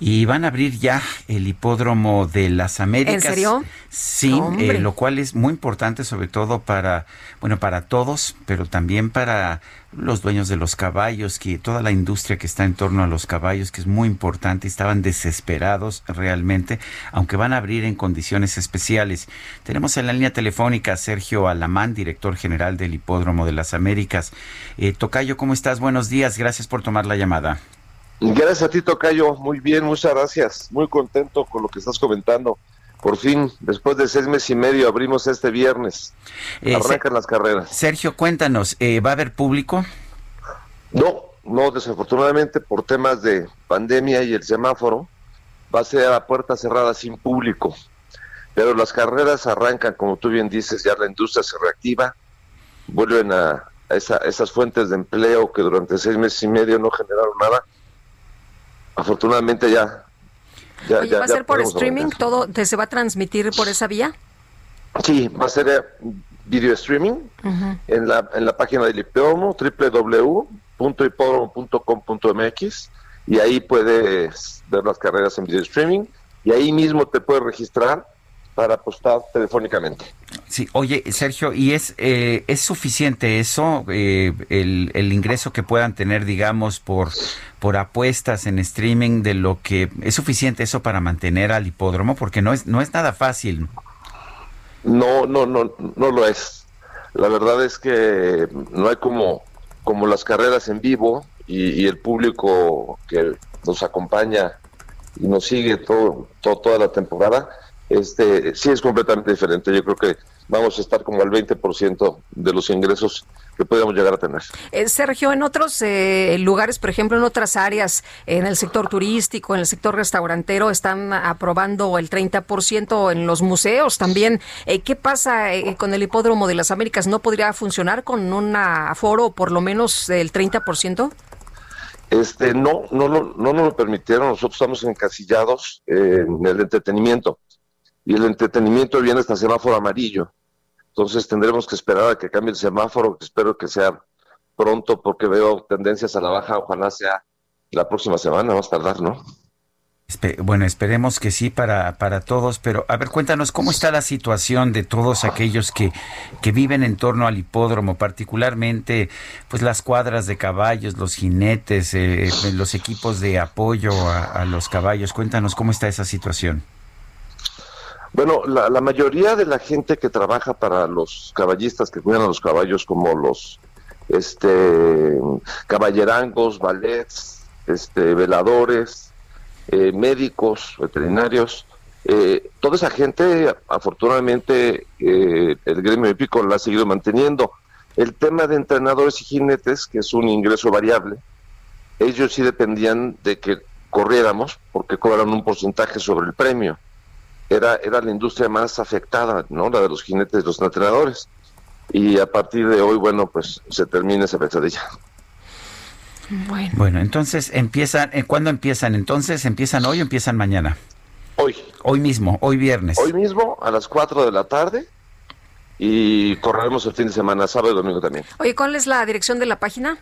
Y van a abrir ya el hipódromo de las Américas. ¿En serio? Sí, eh, lo cual es muy importante sobre todo para, bueno, para todos, pero también para los dueños de los caballos, que toda la industria que está en torno a los caballos, que es muy importante, estaban desesperados realmente, aunque van a abrir en condiciones especiales. Tenemos en la línea telefónica a Sergio Alamán, director general del Hipódromo de las Américas. Eh, Tocayo, ¿cómo estás? Buenos días, gracias por tomar la llamada. Gracias a ti, Tocayo. Muy bien, muchas gracias. Muy contento con lo que estás comentando. Por fin, después de seis meses y medio, abrimos este viernes. Eh, Arrancan las carreras. Sergio, cuéntanos, eh, ¿va a haber público? No, no, desafortunadamente por temas de pandemia y el semáforo, va a ser a puerta cerrada sin público. Pero las carreras arrancan, como tú bien dices, ya la industria se reactiva, vuelven a, a esa- esas fuentes de empleo que durante seis meses y medio no generaron nada. Afortunadamente ya. ya Oye, ya- ¿va a ser por streaming? ¿Todo te- se va a transmitir por esa vía? Sí, va a ser eh, video streaming en, la, en la página del hipódromo, www.hipódromo.com.mx y ahí puedes ver las carreras en video streaming y ahí mismo te puedes registrar para apostar telefónicamente. Sí, oye, Sergio, ¿y es, eh, es suficiente eso, eh, el, el ingreso que puedan tener, digamos, por, por apuestas en streaming de lo que es suficiente eso para mantener al hipódromo? Porque no es, no es nada fácil. No, no, no, no lo es. La verdad es que no hay como, como las carreras en vivo y, y el público que nos acompaña y nos sigue todo, todo- toda la temporada, este, sí es completamente diferente. Yo creo que vamos a estar como al 20% de los ingresos que podríamos llegar a tener. Eh, Sergio, en otros eh, lugares, por ejemplo, en otras áreas, en el sector turístico, en el sector restaurantero, están aprobando el 30% en los museos también. Eh, ¿Qué pasa eh, con el hipódromo de las Américas? ¿No podría funcionar con un aforo por lo menos del 30%? Este, no, no, lo- no nos lo permitieron. Nosotros estamos encasillados eh, en el entretenimiento. Y el entretenimiento viene hasta semáforo amarillo. Entonces tendremos que esperar a que cambie el semáforo, espero que sea pronto, porque veo tendencias a la baja. Ojalá sea la próxima semana, más tardar, ¿no? Bueno, esperemos que sí para, para todos, pero a ver, cuéntanos cómo está la situación de todos aquellos que, que viven en torno al hipódromo, particularmente pues las cuadras de caballos, los jinetes, eh, los equipos de apoyo a los caballos. Cuéntanos cómo está esa situación. Bueno, la, mayoría de la gente que trabaja para los caballistas que cuidan a los caballos, como los este caballerangos, ballets, este veladores, eh, médicos, veterinarios, eh, toda esa gente, afortunadamente, eh, el gremio hípico la ha seguido manteniendo. El tema de entrenadores y jinetes, que es un ingreso variable, ellos sí dependían de que corriéramos porque cobran un porcentaje sobre el premio era, era la industria más afectada, ¿no? La de los jinetes los entrenadores. Y a partir de hoy, bueno, pues se termina esa pesadilla. Bueno. Bueno, entonces empiezan, eh, ¿cuándo empiezan? Entonces, ¿empiezan hoy o empiezan mañana? Hoy, Hoy mismo, hoy viernes. hoy mismo a las 4 de la tarde y correremos el fin de semana, sábado y domingo también. Oye, ¿cuál es la dirección de la página?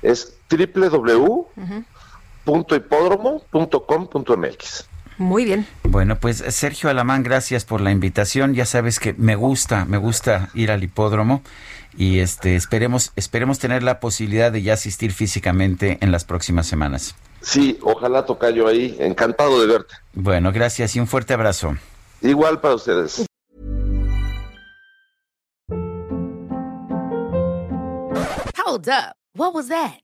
Es www.hipódromo.com.mx. Muy bien. Bueno, pues Sergio Alamán, gracias por la invitación. Ya sabes que me gusta, me gusta ir al hipódromo y este esperemos esperemos tener la posibilidad de ya asistir físicamente en las próximas semanas. Sí, ojalá tocayo ahí, encantado de verte. Bueno, gracias y un fuerte abrazo. Igual para ustedes. Hold up. What was that?